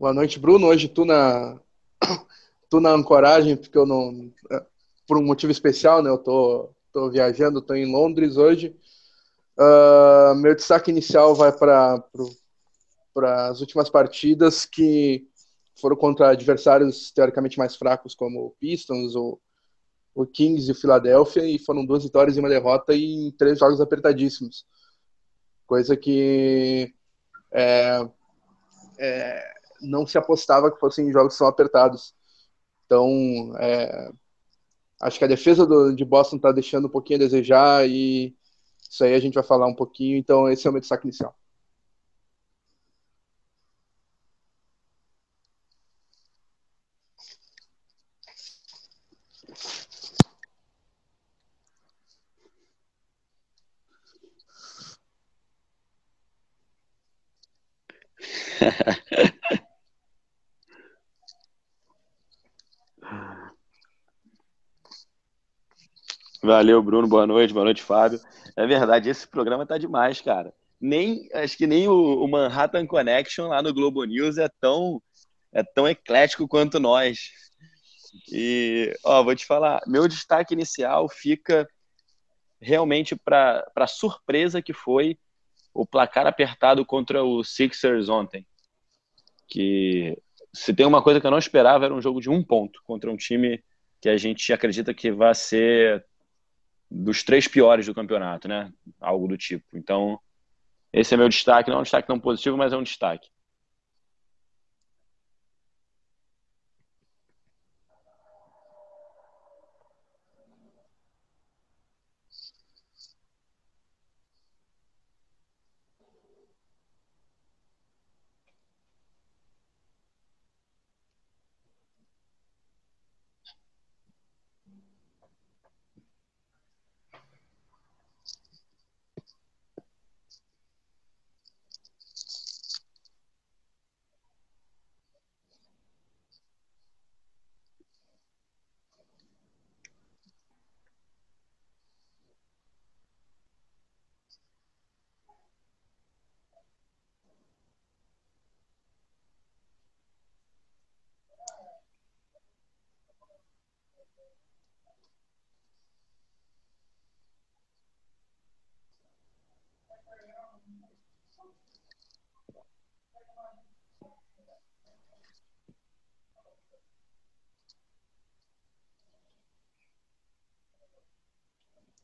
Boa noite, Bruno. Hoje tu na, tu na ancoragem, porque eu não. Por um motivo especial, né? Eu tô, tô viajando, tô em Londres hoje. Uh, meu destaque inicial vai para as últimas partidas que foram contra adversários teoricamente mais fracos, como o Pistons, o, o Kings e o Philadelphia, e foram duas vitórias e uma derrota em três jogos apertadíssimos. Coisa que é, é, não se apostava que fossem jogos tão apertados. Então, é, acho que a defesa do, de Boston está deixando um pouquinho a desejar e isso aí a gente vai falar um pouquinho. Então, esse é o meu destaque inicial. Valeu, Bruno. Boa noite. Boa noite, Fábio. É verdade, esse programa tá demais, cara. Nem, acho que nem o, o Manhattan Connection lá no Globo News é tão, é tão eclético quanto nós. E, ó, vou te falar, meu destaque inicial fica realmente para a surpresa que foi o placar apertado contra o Sixers ontem. Que se tem uma coisa que eu não esperava era um jogo de um ponto contra um time que a gente acredita que vai ser dos três piores do campeonato, né? Algo do tipo. Então, esse é meu destaque, não é um destaque tão positivo, mas é um destaque.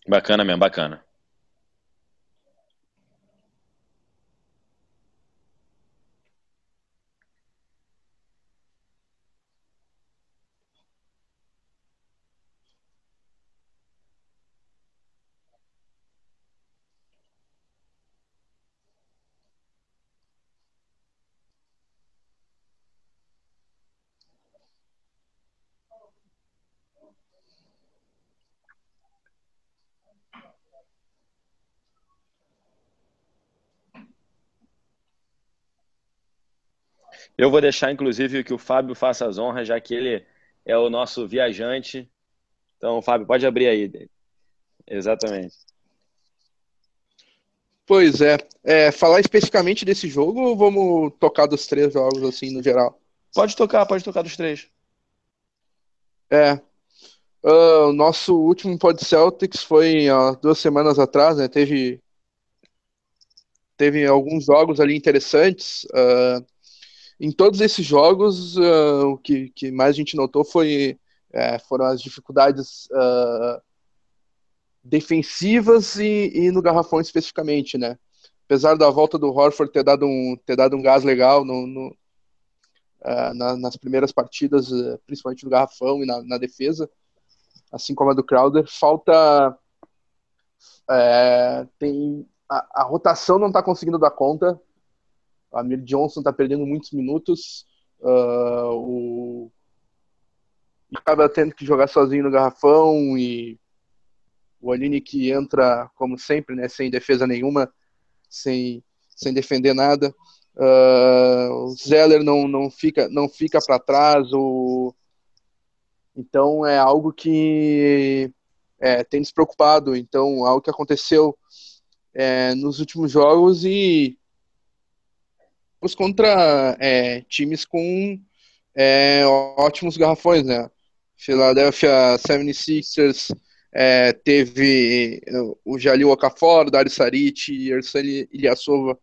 Bacana mesmo, bacana. Eu vou deixar, inclusive, que o Fábio faça as honras, já que ele é o nosso viajante. Então, Fábio, pode abrir aí. Exatamente. Pois é. é. Falar especificamente desse jogo ou vamos tocar dos três jogos, assim, no geral? Pode tocar, pode tocar dos três. É. Uh, o nosso último Pod Celtics foi uh, duas semanas atrás, né? Teve, teve alguns jogos ali interessantes. Uh, em todos esses jogos, uh, o que, que, mais a gente notou foi, é, foram as dificuldades uh, defensivas e, e, no garrafão especificamente, né? Apesar da volta do Horford ter dado um, ter dado um gás legal no, no uh, na, nas primeiras partidas, principalmente no garrafão e na, na defesa, assim como a do Crowder, falta é, tem a, a rotação não está conseguindo dar conta Amir Johnson está perdendo muitos minutos. Uh, o acaba tendo que jogar sozinho no garrafão e o Aline que entra como sempre, né, sem defesa nenhuma, sem, sem defender nada. Uh, o Zeller não, não fica não fica para trás. O... Então é algo que é, tem despreocupado. Então algo que aconteceu é, nos últimos jogos e contra é, times com é, ótimos garrafões, né? Philadelphia 76ers é, teve o Jalil Okafor, Dario Saric e Arsene Ilyasova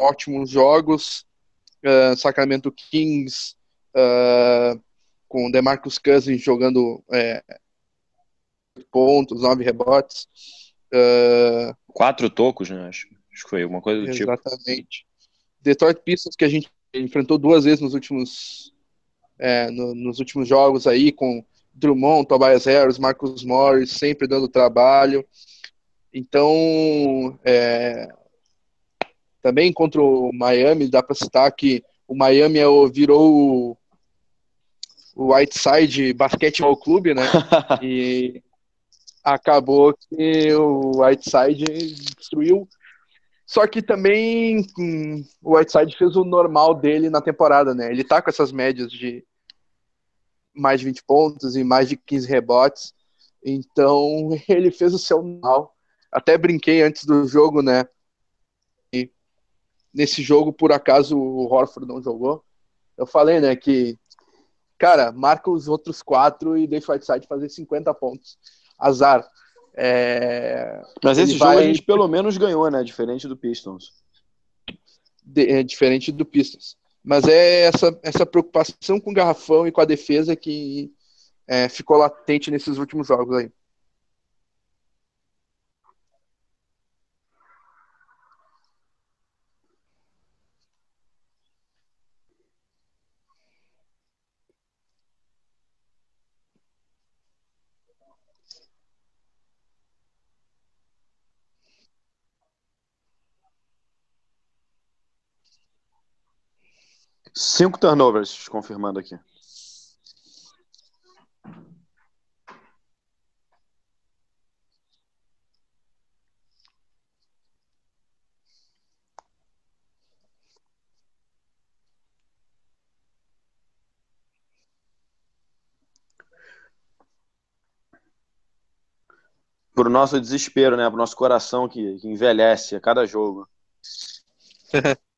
ótimos jogos. Uh, Sacramento Kings uh, com DeMarcus Cousins jogando é, pontos, nove rebotes. Uh, Quatro tocos, né? Acho, acho que foi alguma coisa do exatamente. tipo. Exatamente. Detroit Pistons que a gente enfrentou duas vezes nos últimos é, no, nos últimos jogos aí com Drummond, Tobias Harris, Marcus Morris, sempre dando trabalho. Então, é, também contra o Miami, dá para citar que o Miami é virou o, o Whiteside Basketball Clube, né? e acabou que o Whiteside destruiu. Só que também hum, o Whiteside fez o normal dele na temporada, né? Ele tá com essas médias de mais de 20 pontos e mais de 15 rebotes. Então, ele fez o seu mal. Até brinquei antes do jogo, né? E nesse jogo, por acaso, o Horford não jogou. Eu falei, né, que, cara, marca os outros quatro e deixa o Whiteside fazer 50 pontos. Azar. É... Mas esse jogo vai... a gente pelo menos ganhou, né? Diferente do Pistons. De, é, diferente do Pistons. Mas é essa, essa preocupação com o garrafão e com a defesa que é, ficou latente nesses últimos jogos aí. Cinco turnovers, confirmando aqui. Pro nosso desespero, né? Pro nosso coração que, que envelhece a cada jogo.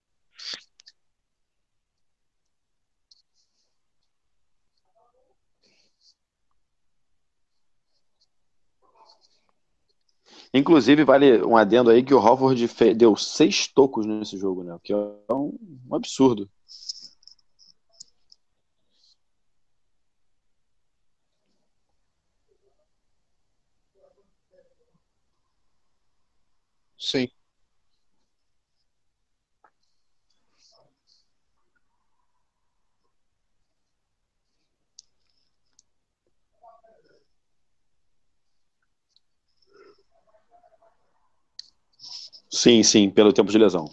Inclusive, vale um adendo aí que o Halford deu seis tocos nesse jogo, né? O que é um, um absurdo. Sim. Sim, sim, pelo tempo de lesão.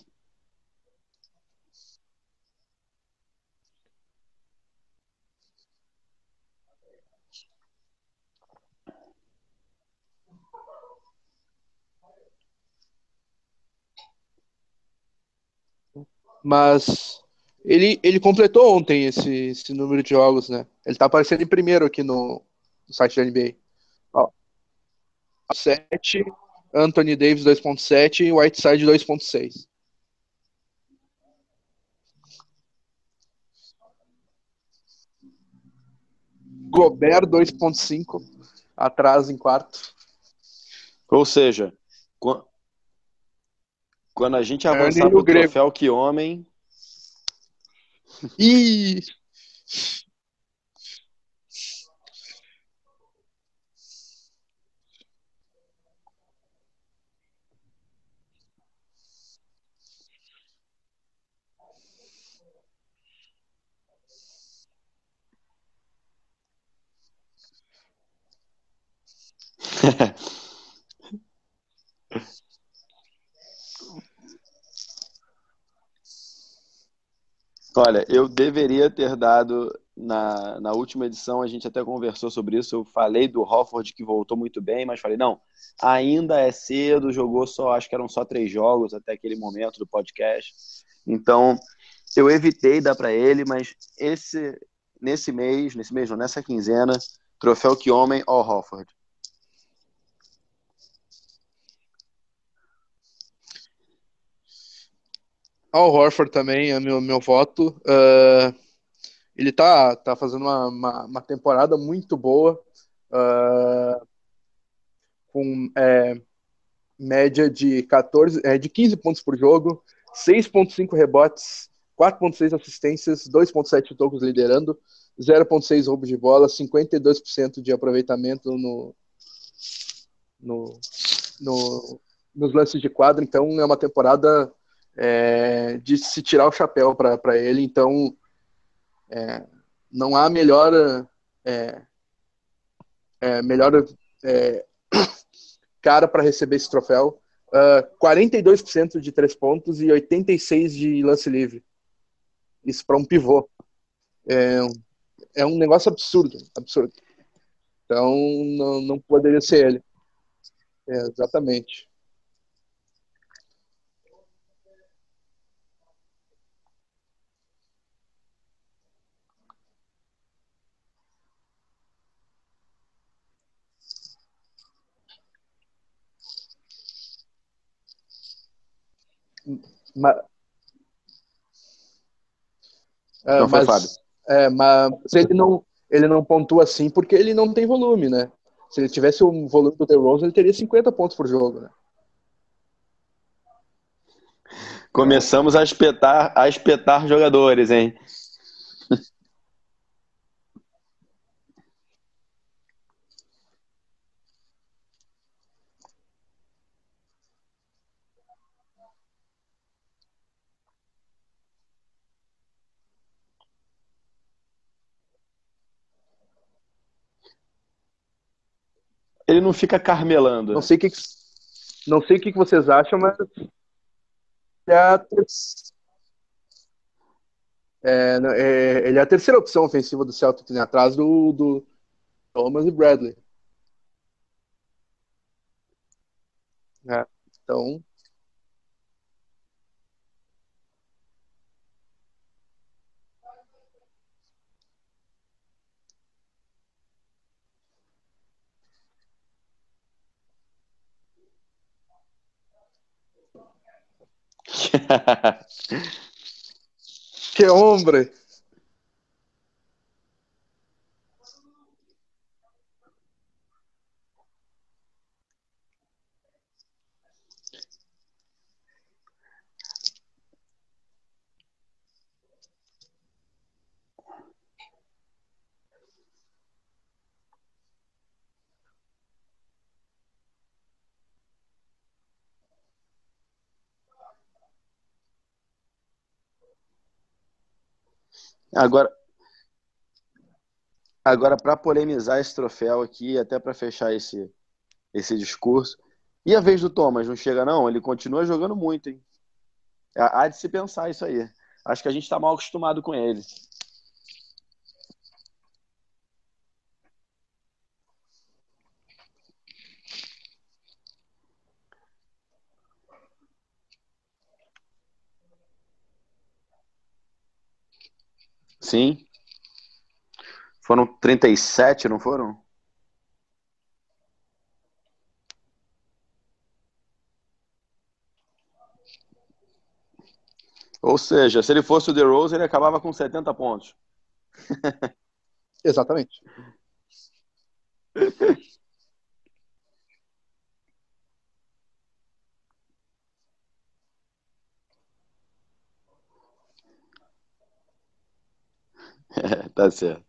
Mas ele, ele completou ontem esse, esse número de jogos, né? Ele tá aparecendo em primeiro aqui no, no site da NBA. Ó, 7, Anthony Davis 2.7 e Whiteside 2.6. Gobert 2.5 atrás em quarto. Ou seja, quando a gente avançar pro troféu que homem. Ih! Olha, eu deveria ter dado na, na última edição, a gente até conversou sobre isso. Eu falei do Hofford que voltou muito bem, mas falei, não, ainda é cedo, jogou só, acho que eram só três jogos até aquele momento do podcast. Então, eu evitei dar para ele, mas esse nesse mês, nesse mês, não, nessa quinzena, troféu que homem, ó Hofford. Al Horford também é meu, meu voto. Uh, ele tá, tá fazendo uma, uma, uma temporada muito boa, uh, com é, média de 14, é, de 15 pontos por jogo, 6.5 rebotes, 4.6 assistências, 2.7 tocos liderando, 0.6 roubos de bola, 52% de aproveitamento no, no, no, nos lances de quadro. Então é uma temporada é, de se tirar o chapéu para ele. Então é, não há melhor é, é melhor é, cara para receber esse troféu. Uh, ah, 42% de três pontos e 86% de lance livre. Isso para um pivô. É, é um negócio absurdo, absurdo. Então não, não poderia ser ele. É, exatamente. Mas, é, não foi mas, É, mas ele não, ele não pontua assim porque ele não tem volume, né? Se ele tivesse o volume do The Rose, ele teria 50 pontos por jogo, né? Começamos a espetar, a espetar jogadores, hein? Ele não fica carmelando. Não sei o que, não sei o que vocês acham, mas é é, é, ele é a terceira opção ofensiva do Celtics, né, atrás do, do Thomas e Bradley. É, então, que hombre. Agora, agora para polemizar esse troféu aqui, até para fechar esse, esse discurso, e a vez do Thomas, não chega não? Ele continua jogando muito, hein? Há de se pensar isso aí. Acho que a gente está mal acostumado com ele. Sim. Foram 37, não foram? Ou seja, se ele fosse o The Rose, ele acabava com 70 pontos. Exatamente. tá certo.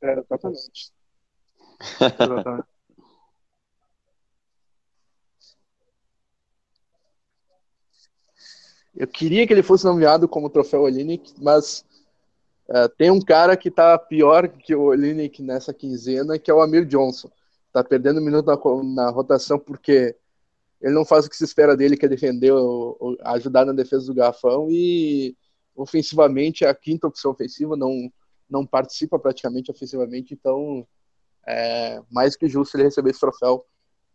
É, exatamente. exatamente. Eu queria que ele fosse nomeado como troféu Olinick, mas uh, tem um cara que está pior que o Olinick nessa quinzena, que é o Amir Johnson. Está perdendo um minuto na, na, rotação porque ele não faz o que se espera dele, que é defender, o, ajudar na defesa do garrafão e ofensivamente é a quinta opção ofensiva, não, não participa praticamente ofensivamente, então é mais que justo ele receber esse troféu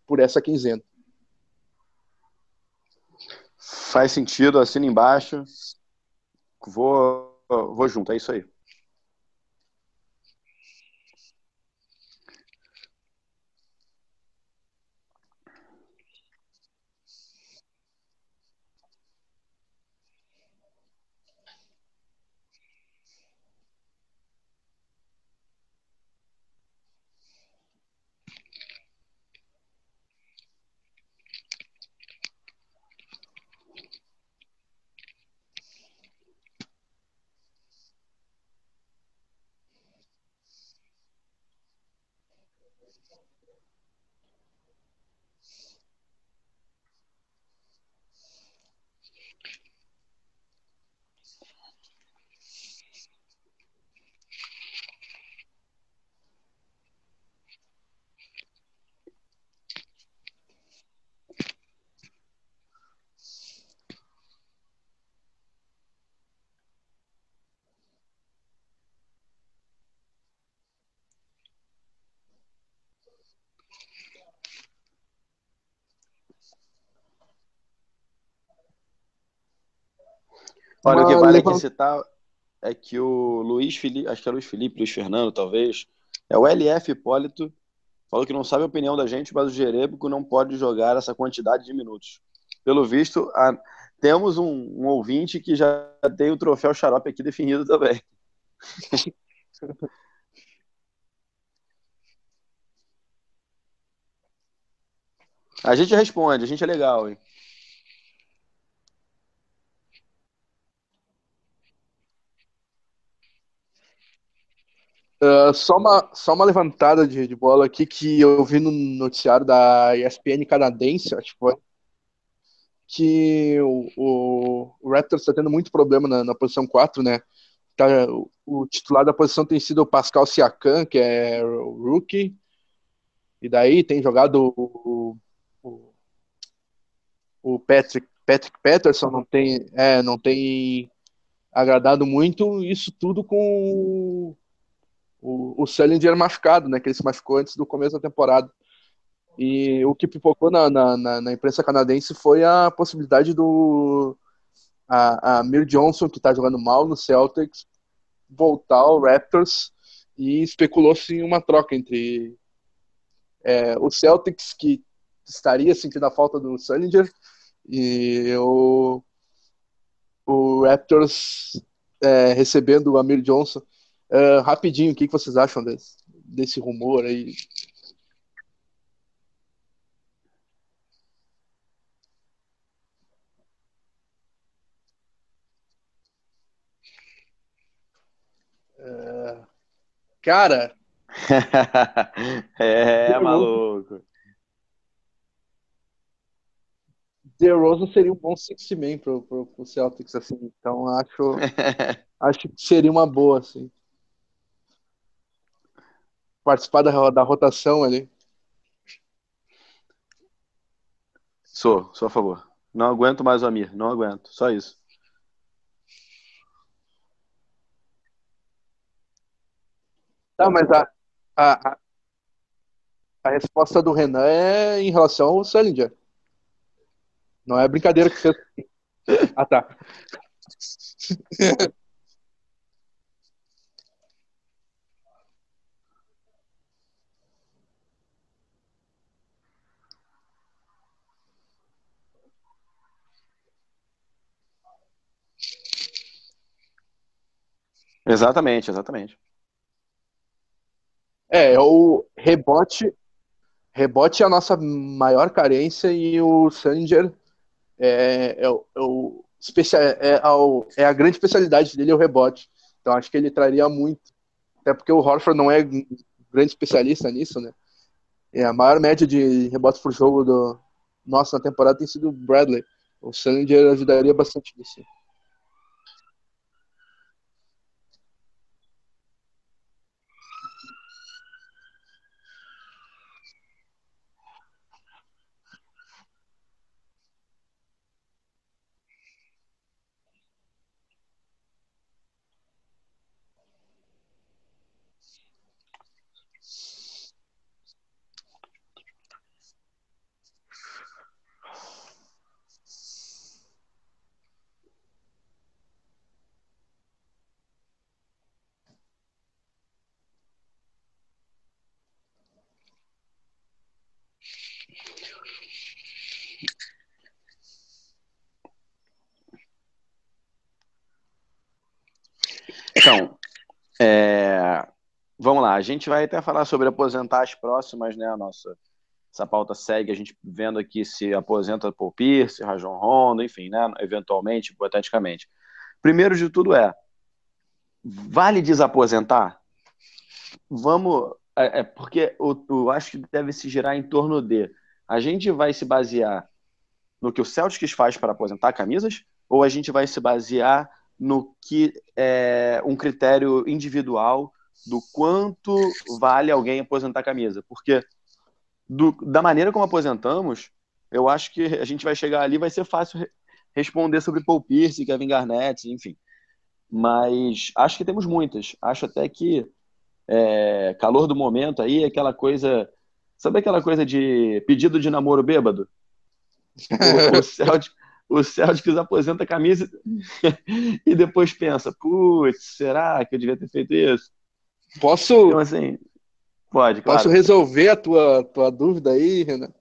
por essa quinzena. Faz sentido, assina embaixo. Vou, vou junto, é isso aí. Olha, o que vale aqui citar é que o Luiz Felipe, acho que é Luiz Felipe, Luiz Fernando, talvez, é o LF Hipólito, falou que não sabe a opinião da gente, mas o Jerebico não pode jogar essa quantidade de minutos. Pelo visto, a... temos um, um, ouvinte que já tem o troféu xarope aqui definido também. a gente responde, a gente é legal, hein? Uh, só, uma, só uma levantada de, de, bola aqui que eu vi no noticiário da ESPN canadense, acho que foi, que o, o, o Raptors está tendo muito problema na, na posição 4, né? Tá, o, o, titular da posição tem sido o Pascal Siakam, que é o rookie, e daí tem jogado o, o, o Patrick, Patrick Patterson, não tem, é, não tem agradado muito, isso tudo com o, o machucado, né? Que ele se machucou antes do começo da temporada. E o que pipocou na, na, na, na imprensa canadense foi a possibilidade do a, a Mir Johnson, que está jogando mal no Celtics, voltar ao Raptors e especulou-se em uma troca entre é, o Celtics, que estaria sentindo a falta do Sullinger, e o, o Raptors é, recebendo o Amir Johnson. Uh, rapidinho, o que, vocês acham desse, desse rumor aí? Uh, cara. é, maluco. The Rose seria um bom six man pro, pro, pro Celtics, assim. Então acho, acho que seria uma boa, assim participar da, da rotação ali. Sou, sou a favor. Não aguento mais o Amir, não aguento, só isso. Tá, mas a, a, a resposta do Renan é em relação ao Salinger. Não é brincadeira que você. Ah, tá. Exatamente, exatamente. É, o rebote, rebote é a nossa maior carência e o Sanger é, é, o, é, o é, é, é, a grande especialidade dele é o rebote. Então acho que ele traria muito. Até porque o Horford não é grande especialista nisso, né? É, a maior média de rebotes por jogo do nosso na temporada tem sido o Bradley. O Sanger ajudaria bastante nisso. É, vamos lá, a gente vai até falar sobre aposentar as próximas, né? A nossa essa pauta segue, a gente vendo aqui se aposenta Paul Pierce, Rajon Rondo, enfim, né? Eventualmente, hipoteticamente. Primeiro de tudo é, vale desaposentar? Vamos, é, é porque eu, eu acho que deve se girar em torno de a gente vai se basear no que o Celtics faz para aposentar camisas ou a gente vai se basear no que é um critério individual do quanto vale alguém aposentar camisa? Porque do, da maneira como aposentamos, eu acho que a gente vai chegar ali vai ser fácil re responder sobre Paul Pierce, Kevin Garnett, enfim. Mas acho que temos muitas. Acho até que é, calor do momento aí, aquela coisa. Sabe aquela coisa de pedido de namoro bêbado? O, o, Celtic, o Celtics aposenta a camisa e depois pensa: putz, será que eu devia ter feito isso? Posso. Então, assim, pode, claro. Posso resolver a tua, tua dúvida aí, Renan?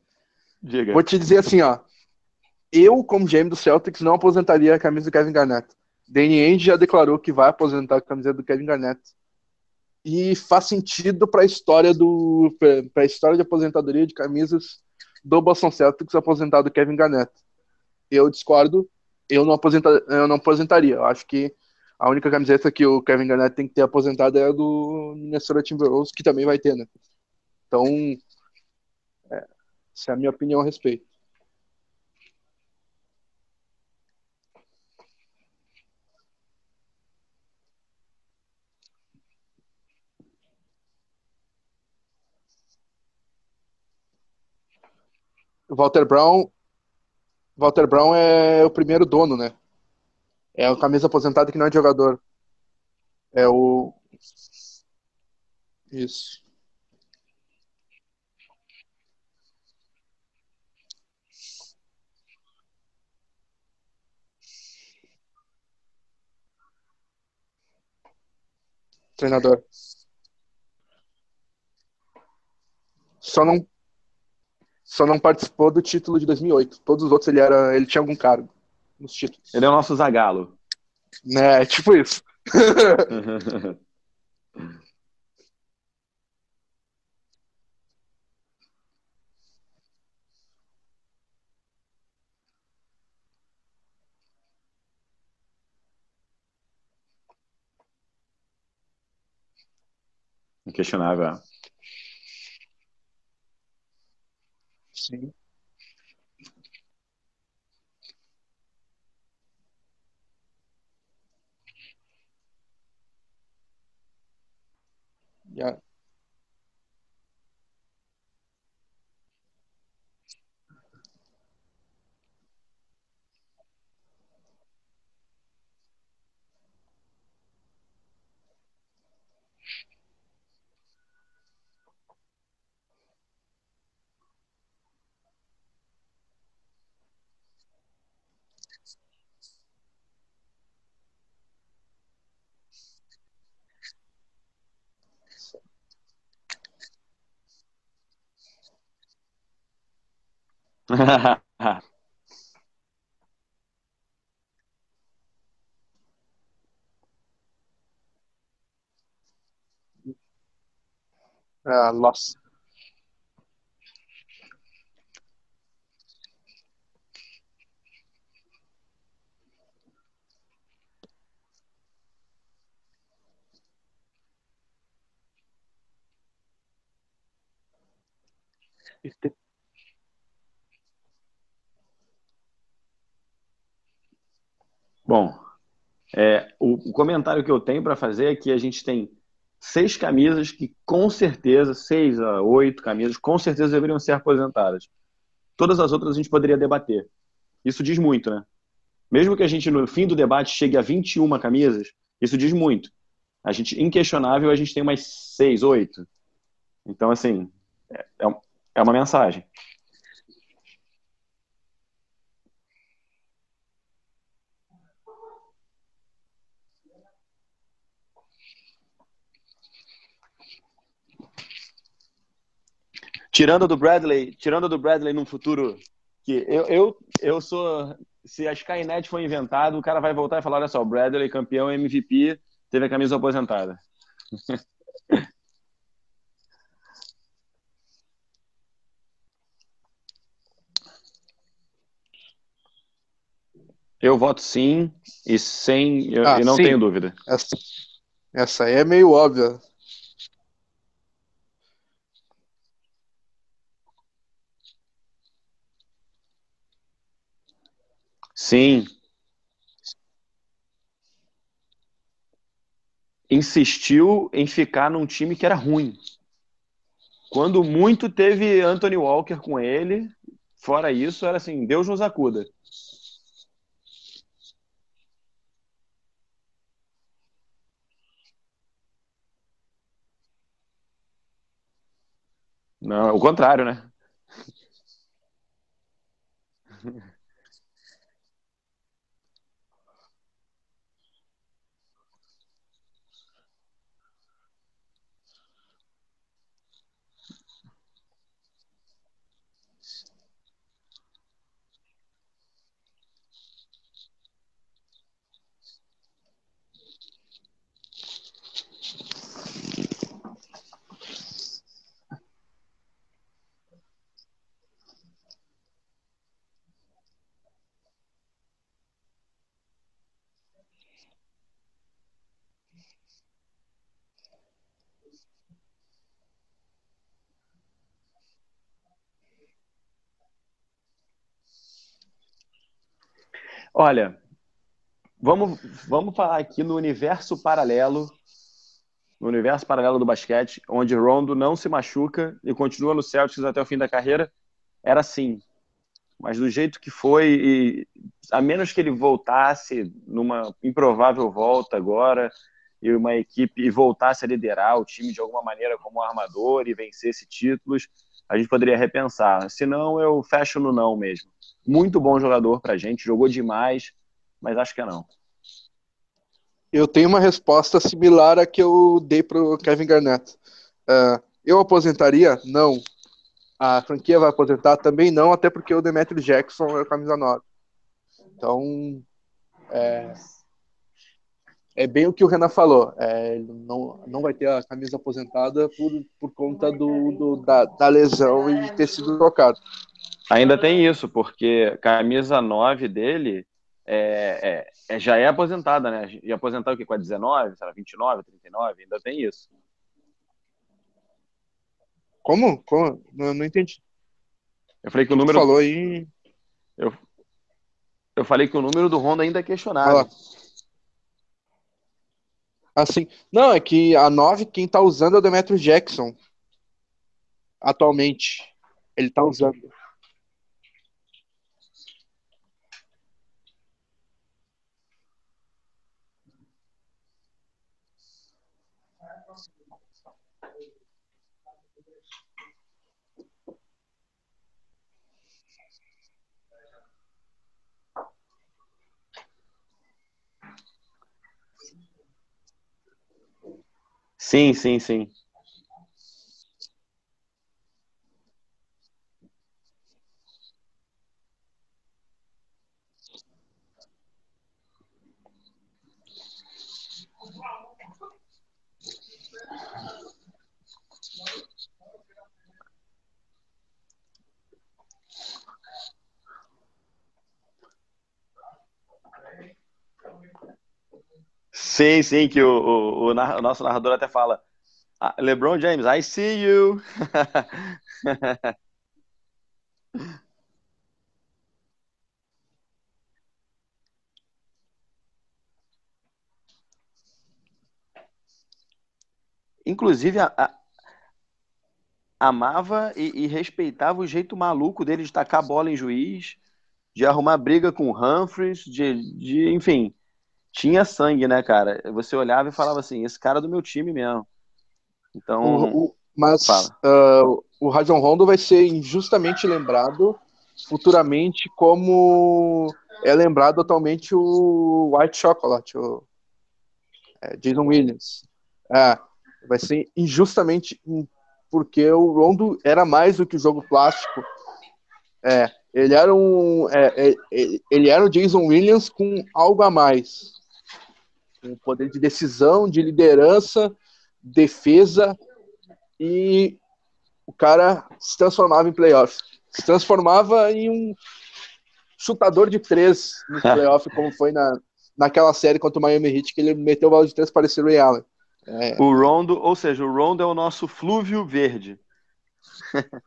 Diga. Vou te dizer assim, ó. Eu, como GM do Celtics, não aposentaria a camisa do Kevin Garnett. Danny Ainge já declarou que vai aposentar a camisa do Kevin Garnett e faz sentido para a história do para a história de aposentadoria de camisas do Boston Celtics aposentado Kevin Garnett. Eu discordo, eu não aposenta, eu não aposentaria. Eu acho que a única camiseta que o Kevin Garnett tem que ter aposentado é a do Minnesota Timberwolves, que também vai ter, né? Então, é, essa é a minha opinião a respeito. Walter Brown. Walter Brown é o primeiro dono, né? É o camisa aposentado que não é jogador. É o. Isso. Treinador. Só não só não participou do título de 2008. Todos os outros ele era, ele tinha algum cargo nos títulos. Ele é o nosso Zagalo. É, tipo isso. Inquestionável. Sim. Yeah. uh, loss. Bom, é, o, o, comentário que eu tenho para fazer é que a gente tem seis camisas que com certeza, seis a oito camisas, com certeza deveriam ser aposentadas. Todas as outras a gente poderia debater. Isso diz muito, né? Mesmo que a gente no fim do debate chegue a 21 camisas, isso diz muito. A gente, inquestionável, a gente tem umas seis, oito. Então, assim, é, é, é uma mensagem. Tirando do Bradley, tirando do Bradley num futuro que eu, eu, eu sou. Se a Skynet for inventado, o cara vai voltar e falar: olha só, o Bradley, campeão MVP, teve a camisa aposentada. Eu voto sim e sem ah, e não sim. tenho dúvida. Essa, essa aí é meio óbvia. Sim. Insistiu em ficar num time que era ruim. Quando muito teve Anthony Walker com ele, fora isso, era assim, Deus nos acuda. Não, o contrário, né? Olha, vamos, vamos falar aqui no universo paralelo, no universo paralelo do basquete, onde Rondo não se machuca e continua no Celtics até o fim da carreira, era assim. Mas do jeito que foi, e, a menos que ele voltasse numa improvável volta agora, e uma equipe e voltasse a liderar o time de alguma maneira como armador e vencesse títulos, a gente poderia repensar. Se não, eu fecho no não mesmo. Muito bom jogador pra gente, jogou demais, mas acho que é não. Eu tenho uma resposta similar à que eu dei pro Kevin Garnett. Uh, eu aposentaria? Não. A franquia vai aposentar? Também não, até porque o Demetrio Jackson é camisa 9. Então, é, é bem o que o Renan falou. É, não, não vai ter a camisa aposentada por, por conta do, do da, da, lesão e ter sido trocado. Ainda tem isso, porque camisa 9 dele é, é, é, já é aposentada, né? E aposentar o quê? Com a 19, será 29, 39? Ainda tem isso. Como? Como? Não, não entendi. Eu falei que o número. falou aí. Eu, eu falei que o número do Honda ainda é questionável. Assim, não, é que a 9 quem tá usando é o Demetrio Jackson. Atualmente. Ele tá usando. Sim, sim, sim. Sim, que o, o, o, o nosso narrador até fala. Ah, LeBron James, I see you. Inclusive, a, a, amava e, e, respeitava o jeito maluco dele de tacar bola em juiz, de arrumar briga com Humphries, de, de enfim tinha sangue, né, cara? Você olhava e falava assim, esse cara é do meu time mesmo. Então. O, o, mas uh, o Rajon Rondo vai ser injustamente lembrado futuramente como é lembrado atualmente o White Chocolate, o é, Jason Williams. É, vai ser injustamente porque o Rondo era mais do que o jogo plástico. É, ele era um, é, é ele era o Jason Williams com algo a mais um poder de decisão, de liderança, defesa e o cara se transformava em playoff. Se transformava em um chutador de três no playoff, como foi na, naquela série contra o Miami Heat, que ele meteu o bola de três para o Ray Allen. É. O Rondo, ou seja, o Rondo é o nosso flúvio verde.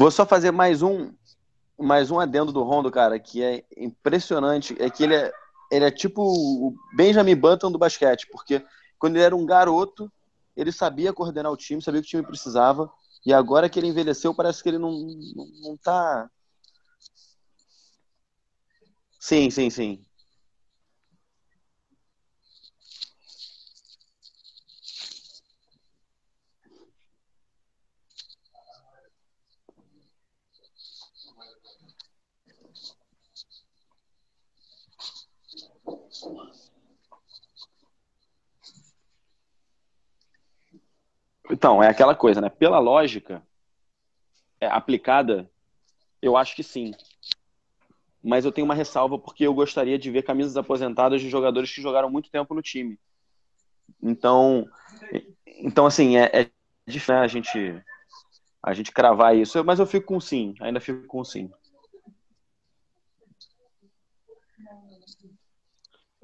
Vou só fazer mais um mais um adendo do Rondo, cara, que é impressionante, é que ele é, ele é tipo o Benjamin Button do basquete, porque quando ele era um garoto, ele sabia coordenar o time, sabia o que o time precisava, e agora que ele envelheceu, parece que ele não, não, não tá... Sim, sim, sim. Então, é aquela coisa, né? Pela lógica é, aplicada, eu acho que sim. Mas eu tenho uma ressalva porque eu gostaria de ver camisas aposentadas de jogadores que jogaram muito tempo no time. Então, então assim, é, é difícil né, a gente a gente cravar isso, mas eu fico com sim, ainda fico com sim.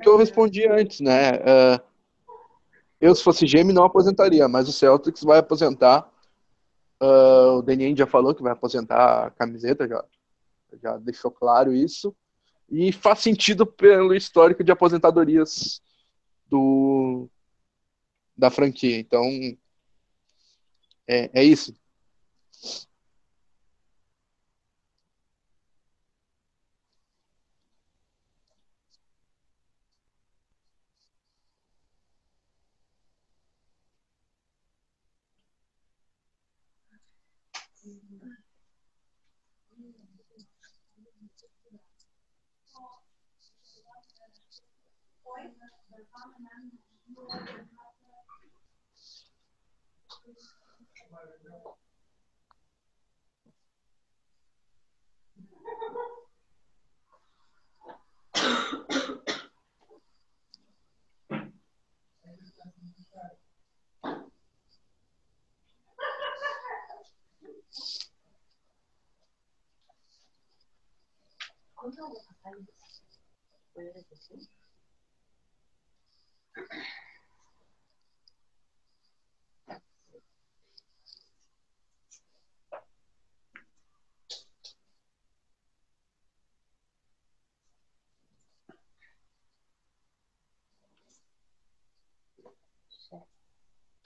que eu respondi antes, né? Uh, eu, se fosse GM, não aposentaria, mas o Celtics vai aposentar. Uh, o Denien já falou que vai aposentar a camiseta, já, já deixou claro isso. E faz sentido pelo histórico de aposentadorias do, da franquia. Então, é, é isso. Thank you.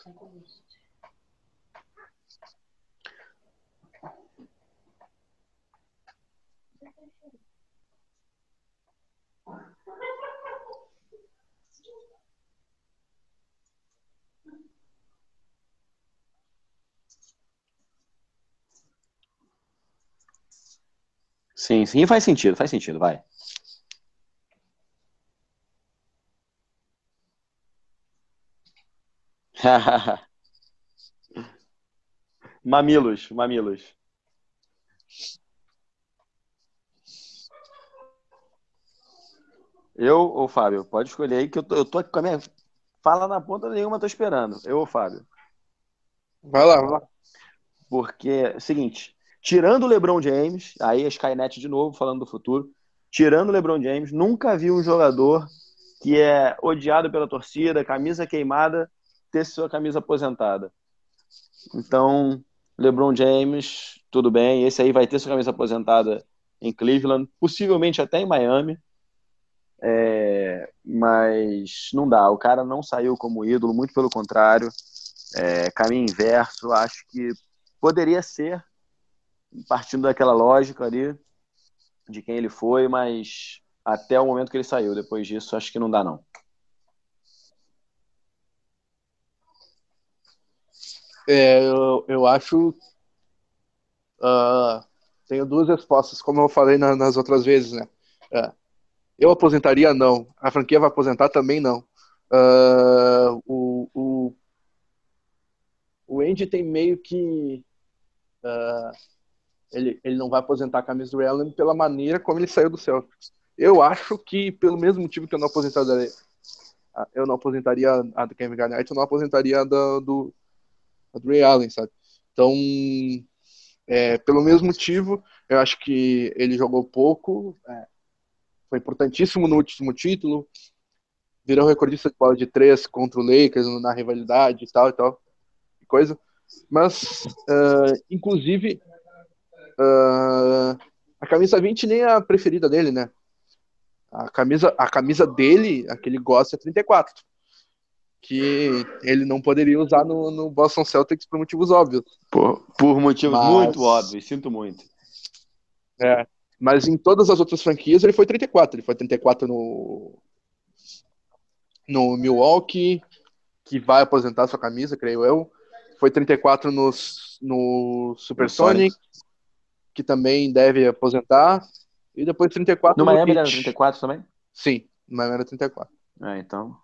제공이 Sim, sim, faz sentido, faz sentido, vai. mamilos, mamilos. Eu ou Fábio? Pode escolher aí que eu tô, eu tô aqui com a minha. Fala na ponta nenhuma, tô esperando. Eu ou Fábio? Vai lá, vai lá. Porque, é seguinte, tirando o LeBron James, aí a Skynet de novo, falando do futuro, tirando o LeBron James, nunca vi um jogador que é odiado pela torcida, camisa queimada, ter sua camisa aposentada. Então, LeBron James, tudo bem, esse aí vai ter sua camisa aposentada em Cleveland, possivelmente até em Miami. É, mas não dá, o cara não saiu como ídolo, muito pelo contrário, é, caminho inverso. Acho que poderia ser, partindo daquela lógica ali, de quem ele foi, mas até o momento que ele saiu. Depois disso, acho que não dá, não. É, eu, eu acho. Uh, tenho duas respostas, como eu falei na, nas outras vezes, né? Uh, eu aposentaria, não. A franquia vai aposentar também, não. Uh, o, o, o Andy tem meio que. Uh, ele, ele não vai aposentar a camisa do Allen pela maneira como ele saiu do Celtics. Eu acho que, pelo mesmo motivo que eu não aposentaria, eu não aposentaria a do Kevin Garnett, eu não aposentaria a do, do, a do Ray Allen, sabe? Então, é, pelo mesmo motivo, eu acho que ele jogou pouco, é, foi importantíssimo no último título, virou recordista de bola de três contra o Lakers na rivalidade e tal e tal, coisa. Mas, uh, inclusive, uh, a camisa 20 nem é a preferida dele, né? A camisa, a camisa dele, a que ele gosta, é 34 que ele não poderia usar no, no Boston Celtics por motivos óbvios. Por, por motivos mas, muito óbvios, sinto muito. É, mas em todas as outras franquias ele foi 34. Ele foi 34 no, no Milwaukee, que vai aposentar sua camisa, creio eu. Foi 34 no, no Supersonic, que também deve aposentar. E depois 34 no, no Miami era 34 também? Sim, no Miami era 34. É, então.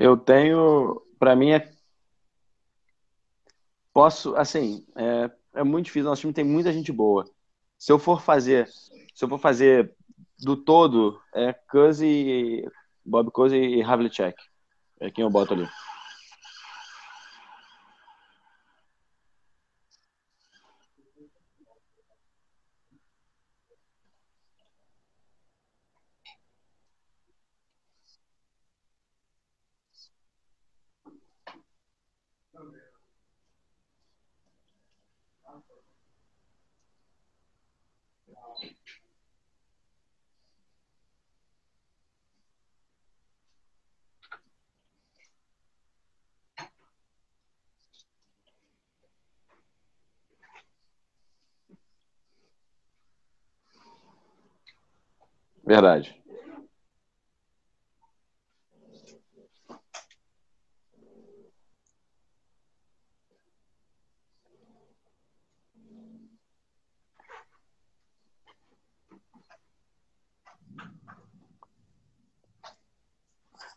Eu tenho, para mim é posso, assim, é, é muito difícil. Nosso time tem muita gente boa. Se eu for fazer, se eu for fazer do todo, é Cousy, Bob Cousy e Havlicek. É quem eu boto ali. Verdade.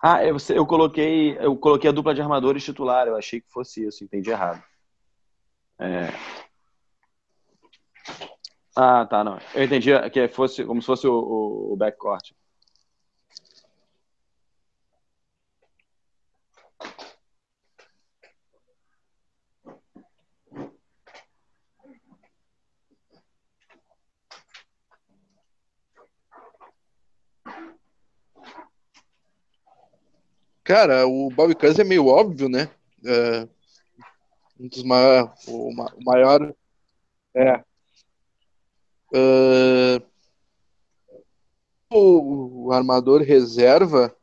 Ah, eu, eu coloquei eu coloquei a dupla de armadores titular. Eu achei que fosse isso, entendi errado. É... Ah, tá, não. Eu entendi que fosse como se fosse o, o, backcourt. Cara, o Bobby Cousins é meio óbvio, né? É, um dos maiores, o, maior, é, Uh, o, armador reserva,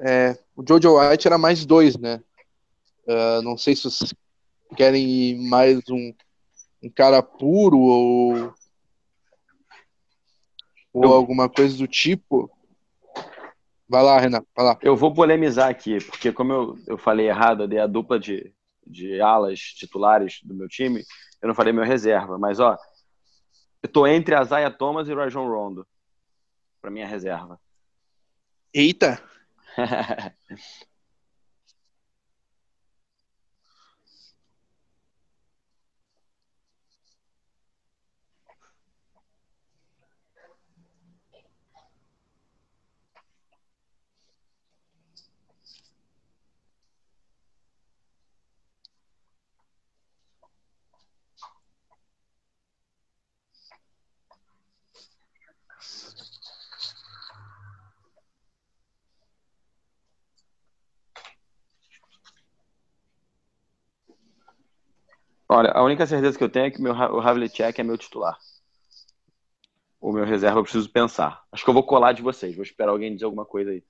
é, o Jojo White era mais dois, né? Uh, não sei se vocês querem mais um, um cara puro ou, ou alguma coisa do tipo. Vai lá, Renato, vai lá. Eu vou polemizar aqui, porque como eu, eu falei errado, eu dei a dupla de, de alas titulares do meu time, eu não falei meu reserva, mas ó, eu tô entre a Zaya Thomas e o Rajon Rondo, para minha reserva. Eita! Olha, a única certeza que eu tenho é que meu, o Havlicek é meu titular. O meu reserva eu preciso pensar. Acho que eu vou colar de vocês. Vou esperar alguém dizer alguma coisa aí.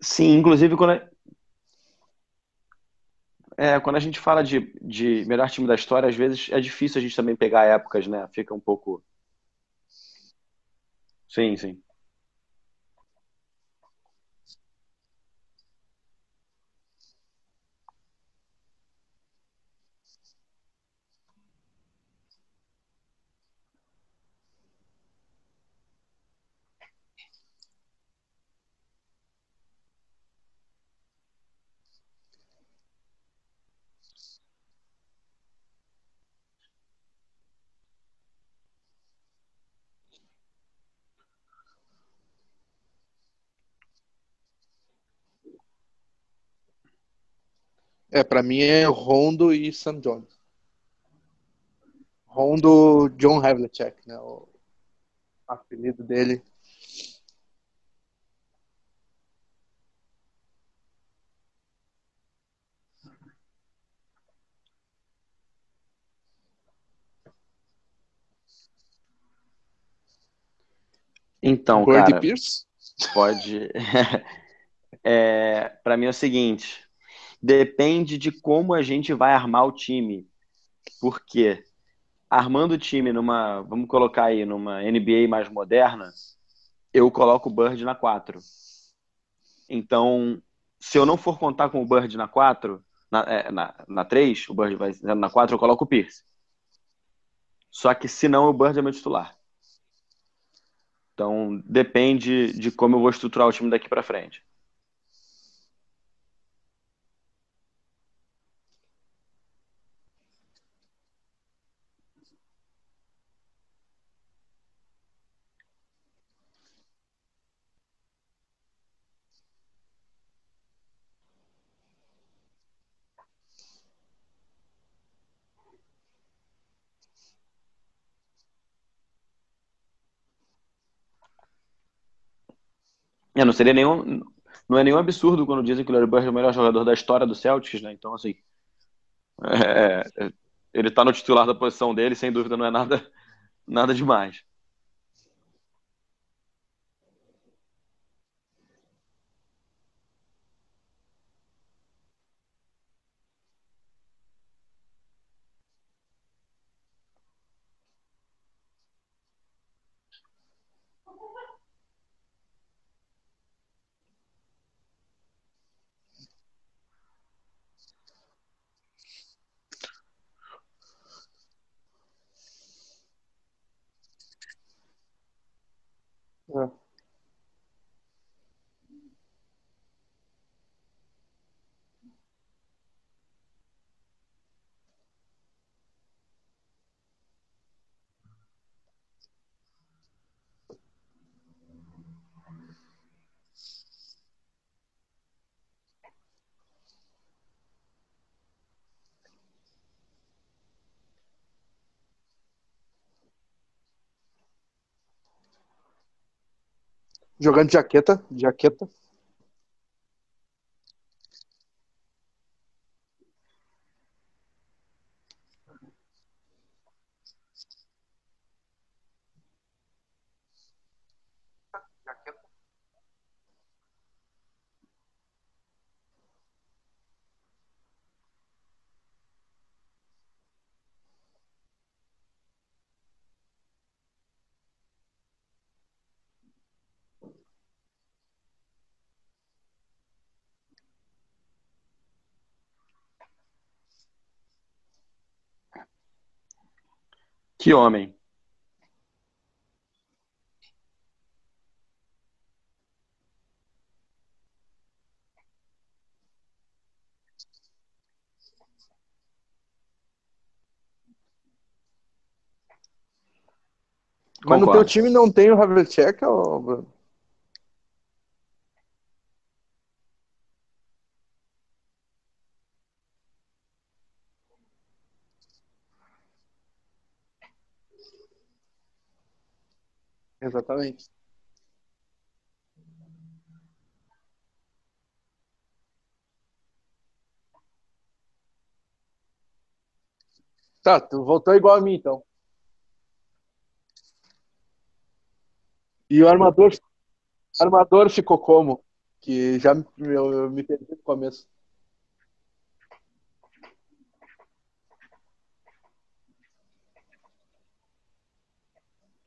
Sim, inclusive quando é, quando a gente fala de, de melhor time da história, às vezes é difícil a gente também pegar épocas, né? Fica um pouco. Sim, sim. É, pra mim é Rondo e Sam Jones. Rondo John Havlicek, né? O apelido dele. Então, Bird cara, Pierce? pode. É, para mim é o seguinte: depende de como a gente vai armar o time. Porque armando o time numa, vamos colocar aí, numa NBA mais moderna, eu coloco o Bird na 4. Então, se eu não for contar com o Bird na 4, na, é, na, na 3, o Bird vai na 4, eu coloco o Pierce. Só que se não, o Bird é meu titular. Então, depende de como eu vou estruturar o time daqui para frente. É, não seria nenhum, não é nenhum absurdo quando dizem que o Larry Bird é o melhor jogador da história do Celtics, né? Então, assim, é, é, ele tá no titular da posição dele, sem dúvida não é nada, nada demais. Jogando jaqueta, jaqueta. Que homem. Mas no teu time não tem o Havlicek, ô, Bruno? Exatamente. Tá, tu voltou igual a mim, então. E o armador, armador ficou como? Que já me, eu me perdi no começo.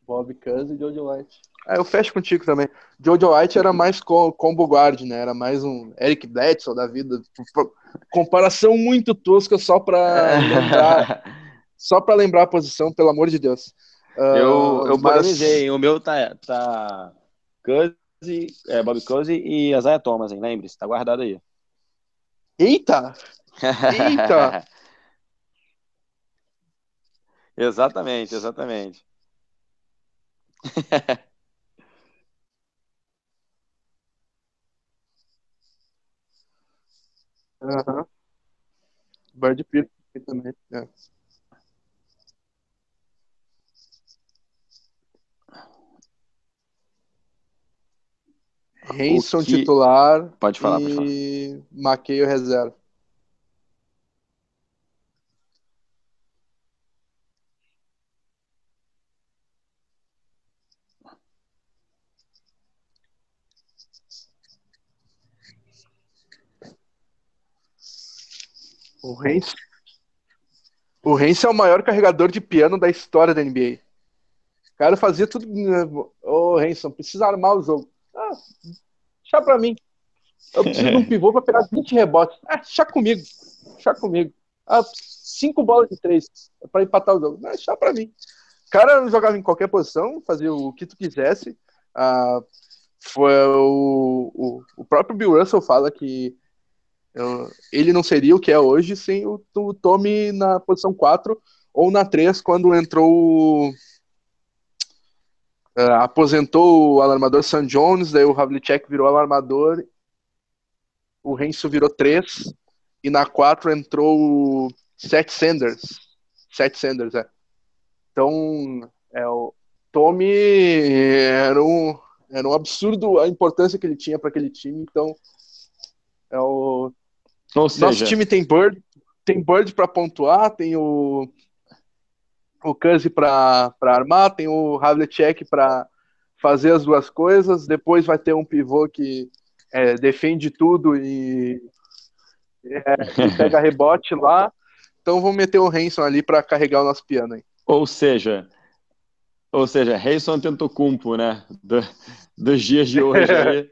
Bob Cousy e Jojo White. Ah, eu fecho contigo também. Jojo White era mais co- combo guard, né? Era mais um Eric Bledsoe da vida. Comparação muito tosca só pra lembrar, só pra lembrar a posição, pelo amor de Deus. Ah, Eu, eu mas-? O meu tá, tá Cousy, é, Bob Cousy e Isaiah Thomas, hein? Lembre-se, tá guardado aí. Eita! Eita! exatamente, exatamente. Aham. Bird Pitt também. É. Hanson que- titular Pode falar, pode falar. e Maqueio reserva. O Hanson, o Hanson é o maior carregador de piano da história da NBA. O cara fazia tudo. Ô, Hanson, precisa armar o jogo. Ah, chá pra mim. Eu preciso de um pivô pra pegar 20 rebotes. Ah, chá comigo. Chá comigo. Ah, cinco bolas de três pra empatar o jogo. Ah, chá pra mim. O cara jogava em qualquer posição, fazia o que tu quisesse. Ah, foi o, o, o próprio Bill Russell fala que ele não seria o que é hoje sem o, o Tommy na posição 4 ou na 3 quando entrou ah, aposentou o alarmador Sam Jones, daí o Havlicek virou alarmador, o Renzo virou 3 e na 4 entrou o Seth Sanders. Seth Sanders, é. Então, é, o Tommy era um, era um absurdo a importância que ele tinha para aquele time, então é o Ou nosso seja, time tem Bird, tem Bird para pontuar, tem o o Cousy para armar, tem o Havlicek para fazer as duas coisas, depois vai ter um pivô que é, defende tudo e, é, pega rebote lá. Então vamos meter o Hanson ali para carregar o nosso piano aí. ou seja, ou seja, Reison Antetokounmpo, né? Do- dos dias de hoje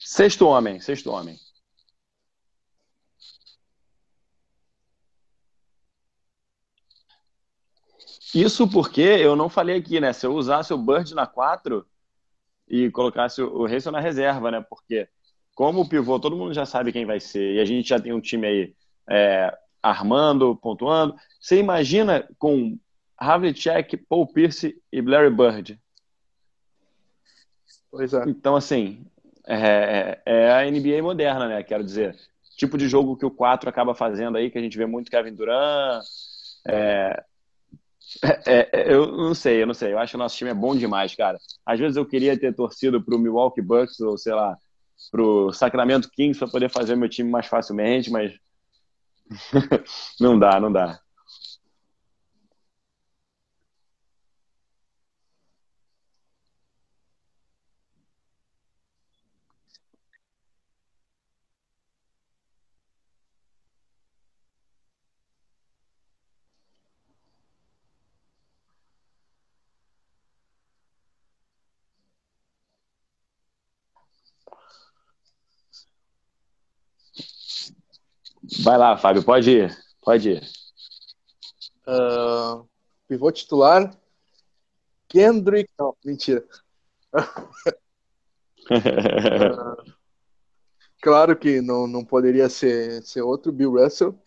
Sexto homem, sexto homem. Isso porque eu não falei aqui, né? Se eu usasse o Bird na 4 e colocasse o Racing na reserva, né? Porque como o pivô, todo mundo já sabe quem vai ser, e a gente já tem um time aí é, armando, pontuando. Você imagina com Havlicek, Paul Pierce e Larry Bird? Pois é. Então, assim, é, é, é, a NBA moderna, né? Quero dizer, tipo de jogo que o 4 acaba fazendo aí, que a gente vê muito Kevin Durant, é, é, é, eu não sei, eu não sei. Eu acho que o nosso time é bom demais, cara. Às vezes eu queria ter torcido pro Milwaukee Bucks ou, sei lá, pro Sacramento Kings para poder fazer meu time mais facilmente, mas não dá, não dá. Vai lá, Fábio, pode ir. Pode ir. Uh, pivô titular. Kendrick. Não, mentira. uh, claro que não, não poderia ser, ser outro Bill Russell.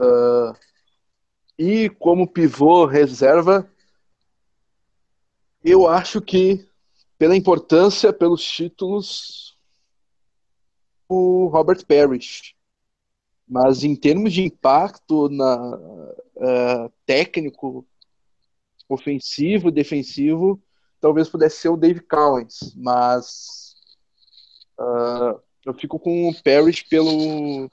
Uh, e como pivô reserva, eu acho que, pela importância, pelos títulos, o Robert Parrish. Mas em termos de impacto na, uh, técnico, ofensivo, defensivo, talvez pudesse ser o Dave Cowens, mas uh, eu fico com o Parrish pelo uh,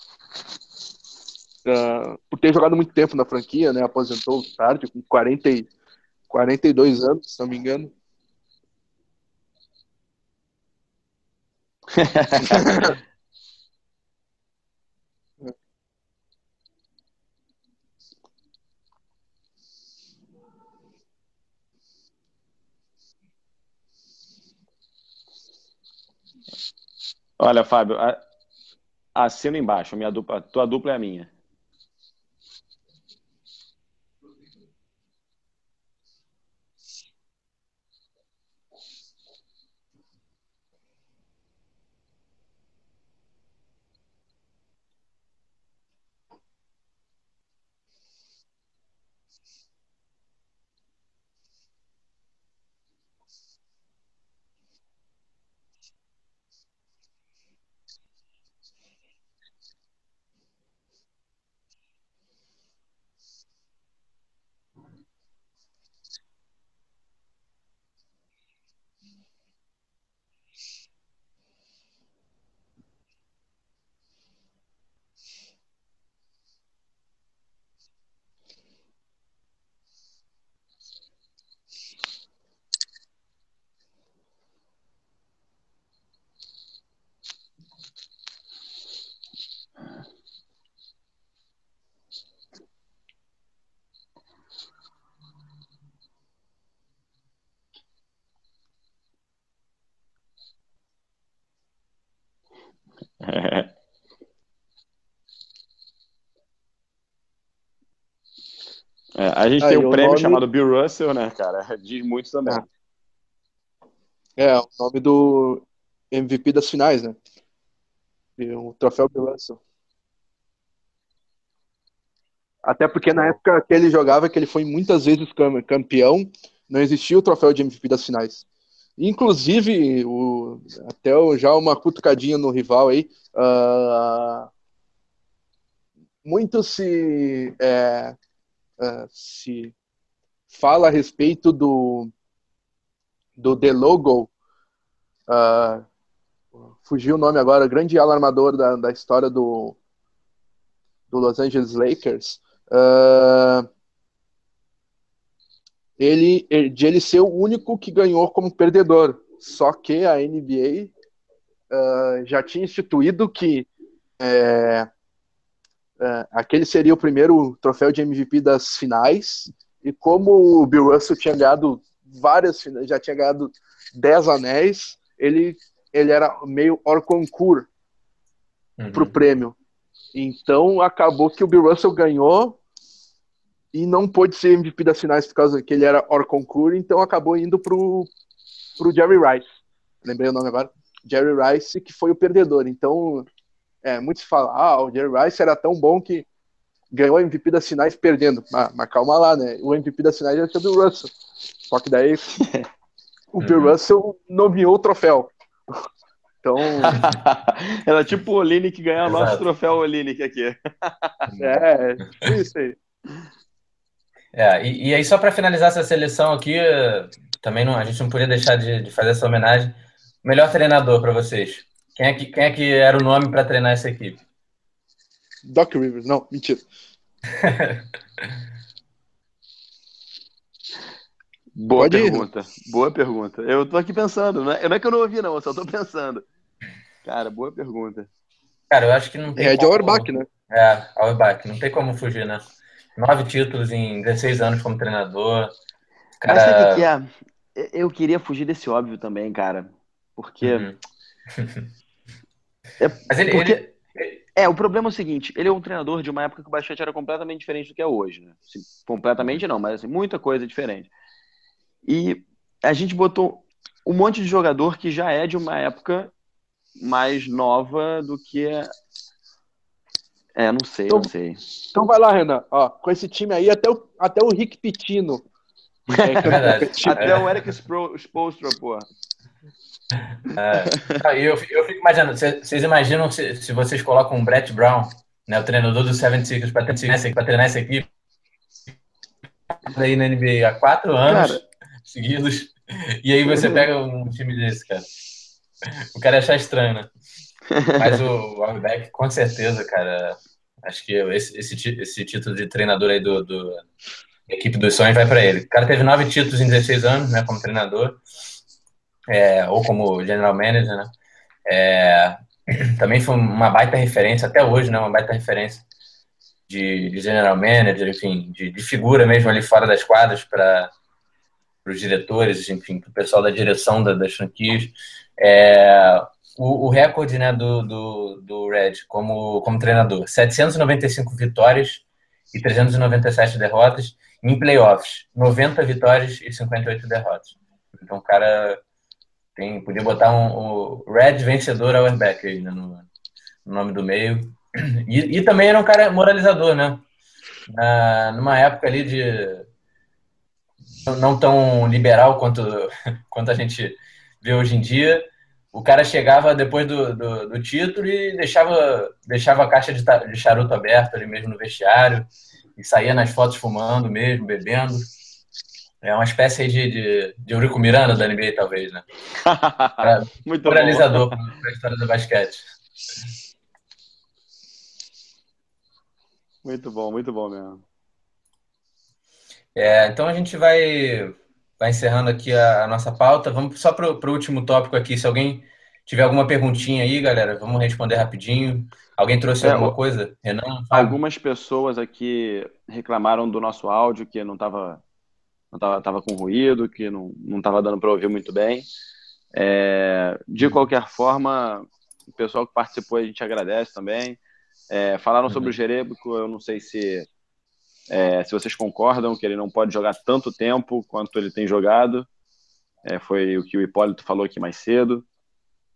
por ter jogado muito tempo na franquia, né? Aposentou tarde, com 40, 42 anos, se não me engano. Olha, Fábio, assina embaixo. Minha dupla, tua dupla é a minha. É, a gente Aí, tem um prêmio nome... chamado Bill Russell, né, cara? Diz muito também. É. é, o nome do MVP das finais, né? O troféu Bill Russell. Até porque na época que ele jogava, que ele foi muitas vezes campeão, não existia o troféu de MVP das finais. Inclusive, o, até já uma cutucadinha no rival aí, uh, muito se é, uh, se fala a respeito do, do The Logo, uh, fugiu o nome agora, grande alarmador da, da história do, do Los Angeles Lakers, uh, ele, de ele ser o único que ganhou como perdedor. Só que a NBA uh, já tinha instituído que é, é, aquele seria o primeiro troféu de MVP das finais. E como o Bill Russell tinha ganhado várias finais, já tinha ganhado 10 anéis, ele ele era meio hors concours uhum. pro prêmio. Então acabou que o Bill Russell ganhou e não pôde ser MVP das finais por causa que ele era hors concours, então acabou indo pro, pro Jerry Rice. Lembrei o nome agora. Jerry Rice, que foi o perdedor. Então, é, muitos falam, ah, o Jerry Rice era tão bom que ganhou o MVP das finais perdendo. Mas, mas calma lá, né? O MVP das finais era o Bill Russell. Só que daí o Bill uhum. Russell nomeou o troféu. Então. Era tipo o Olinick ganhar o nosso troféu Olinick aqui. é, tipo isso aí. É, e, e aí, só para finalizar essa seleção aqui, também não, a gente não podia deixar de, de fazer essa homenagem. Melhor treinador para vocês? Quem é, que, quem é que era o nome para treinar essa equipe? Doc Rivers, não, mentira. Boa Pode pergunta, ir. boa pergunta. Eu tô aqui pensando, não é, não é que eu não ouvi, não, eu só tô pensando. Cara, boa pergunta. Cara, eu acho que não tem. É de Auerbach, né? É, Auerbach, não tem como fugir, né? Nove títulos em 16 anos como treinador. Cara... Mas sabe o que é? Eu queria fugir desse óbvio também, cara. Porque. Uhum. é, Mas ele, porque... ele, É, o problema é o seguinte: ele é um treinador de uma época que o basquete era completamente diferente do que é hoje, né? Assim, completamente não, mas assim, muita coisa diferente. E a gente botou um monte de jogador que já é de uma época mais nova do que. É, não sei, então, não sei. Então vai lá, Renan. Ó, com esse time aí, até o, até o Rick Pitino. É, até o Eric Spolstra, porra. É, eu, eu fico imaginando, vocês imaginam se, se vocês colocam o Brett Brown, né, o treinador do Seven Seekers, para treinar, treinar essa equipe aí na NBA há quatro anos. Cara, seguidos. E aí você pega um time desse, cara. O cara achar estranho, né? Mas o Albeck, com certeza, cara. Acho que esse, esse, esse título de treinador aí do, do equipe dos sonhos vai para ele. O cara teve nove títulos em 16 anos, né, como treinador, é, ou como general manager, né? É, também foi uma baita referência, até hoje, né, uma baita referência de, de general manager, enfim, de, de, figura mesmo ali fora das quadras para os diretores, enfim, para o pessoal da direção da, das franquias. É, o, o, recorde né, do, do, do Red como, como treinador: 795 vitórias e 397 derrotas. Em playoffs, 90 vitórias e 58 derrotas. Então, o cara tem, podia botar um, o Red vencedor ao Auerbach aí né, no, no, nome do meio. E, e, também era um cara moralizador, né? Na, numa época ali de não tão liberal quanto, quanto a gente vê hoje em dia. O cara chegava depois do, do, do título e deixava, deixava a caixa de, de charuto aberta ali mesmo no vestiário e saía nas fotos fumando mesmo, bebendo. É uma espécie de, de, de Eurico Miranda da NBA, talvez, né? Muito moralizador para a história do basquete. Muito bom, muito bom mesmo. É, então a gente vai, vai encerrando aqui a, a nossa pauta. Vamos só para o último tópico aqui. Se alguém tiver alguma perguntinha aí, galera, vamos responder rapidinho. Alguém trouxe é, alguma coisa? Renan? Algumas pessoas aqui reclamaram do nosso áudio, que não estava não tava, tava com ruído, que não estava dando para ouvir muito bem. É, de qualquer forma, o pessoal que participou a gente agradece também. É, falaram uhum. sobre o Jerebico, eu não sei se é, se vocês concordam que ele não pode jogar tanto tempo quanto ele tem jogado, é, foi o que o Hipólito falou aqui mais cedo.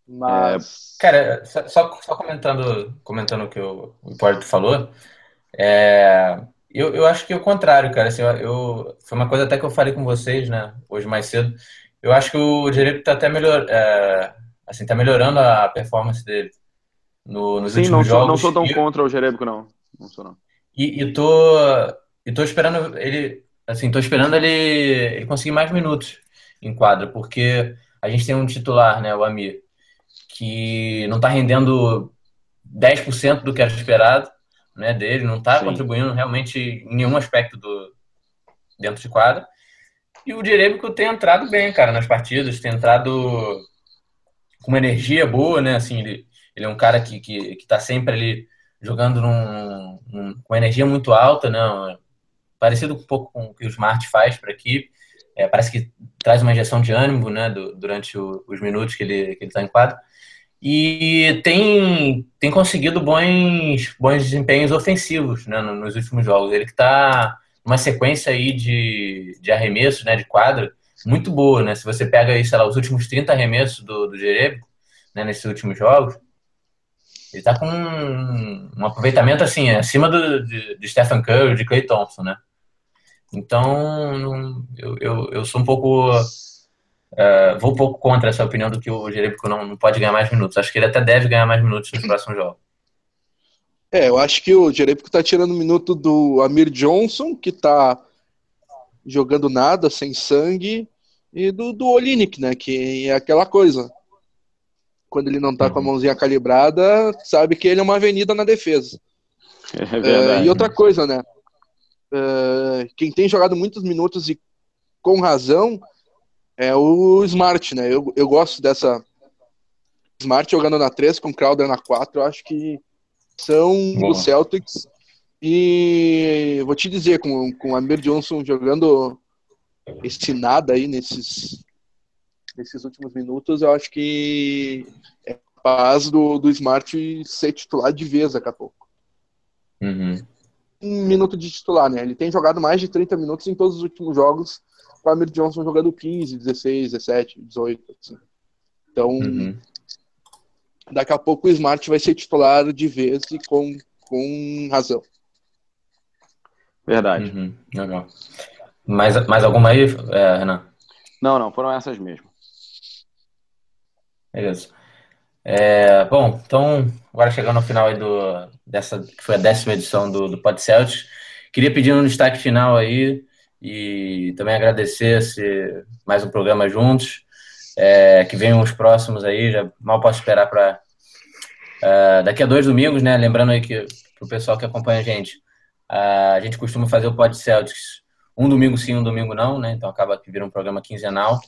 Mas, é... cara, só, só, comentando, comentando o que o, Hipólito falou, é, eu, eu acho que é o contrário, cara. Assim, eu, foi uma coisa até que eu falei com vocês, né, hoje mais cedo. Eu acho que o Direito está até melhor, é, assim, tá melhorando a performance dele no, nos Sim, últimos não sou, jogos. não sou tão contra o Jerebico, não. Não sou, não. E, e tô, e tô esperando ele, assim, tô esperando ele, ele conseguir mais minutos em quadra, porque a gente tem um titular, né, o Amir, que não tá rendendo 10% do que era esperado, né, dele, não tá Sim. contribuindo realmente em nenhum aspecto do dentro de quadra. E o Jerebico tem entrado bem, cara, nas partidas, tem entrado com uma energia boa, né, assim, ele, ele é um cara que, que, que tá sempre ali jogando num, num, com energia muito alta, né, parecido um pouco com o que o Smart faz para a equipe. É, parece que traz uma injeção de ânimo né, do, durante o, os minutos que ele está em quadro. E tem, tem conseguido bons, bons desempenhos ofensivos né, nos últimos jogos. Ele que está numa sequência aí de, de arremessos, né, de quadra, muito boa. Né? Se você pega aí, sei lá, os últimos 30 arremessos do, do Jerebico, né, nesses últimos jogos, ele está com um, um, aproveitamento assim, acima do, de, de Stephen Curry, de Clay Thompson, né? Então, eu, eu, eu sou um pouco. Uh, vou um pouco contra essa opinião do que o Jerebico não, não pode ganhar mais minutos. Acho que ele até deve ganhar mais minutos nos próximos jogos. É, eu acho que o Jerebico tá tirando minuto do Amir Johnson, que tá jogando nada, sem sangue, e do, do Olinick, né? Que é aquela coisa. Quando ele não tá com a uhum. mãozinha calibrada, sabe que ele é uma avenida na defesa. É é, e outra coisa, né? Uh, quem tem jogado muitos minutos e com razão é o Smart, né? Eu, eu gosto dessa Smart jogando na 3 com Crowder na 4, eu acho que são Bom. do Celtics. E vou te dizer, com, com o Amir Johnson jogando esse nada aí nesses, nesses últimos minutos, eu acho que é capaz do, do Smart ser titular de vez daqui a pouco. Uhum um minuto de titular, né? Ele tem jogado mais de 30 minutos em todos os últimos jogos, com a Amir Johnson jogando 15, 16, 17, 18, assim. Então, uhum. daqui a pouco o Smart vai ser titular de vez e com, com razão. Verdade. Uhum. Legal. Mais, mais alguma aí, é, Renan? Não, não, foram essas mesmo. Beleza. É, bom, então, agora chegando ao final aí do, dessa, que foi a décima edição do, do Pod Celtics, queria pedir um destaque final aí e também agradecer esse, mais um programa juntos, é, que venham os próximos aí, já mal posso esperar para uh, daqui a dois domingos, né, lembrando aí que o pessoal que acompanha a gente, uh, a gente costuma fazer o Pod Celtics um domingo sim, um domingo não, né, então acaba que vira um programa quinzenal,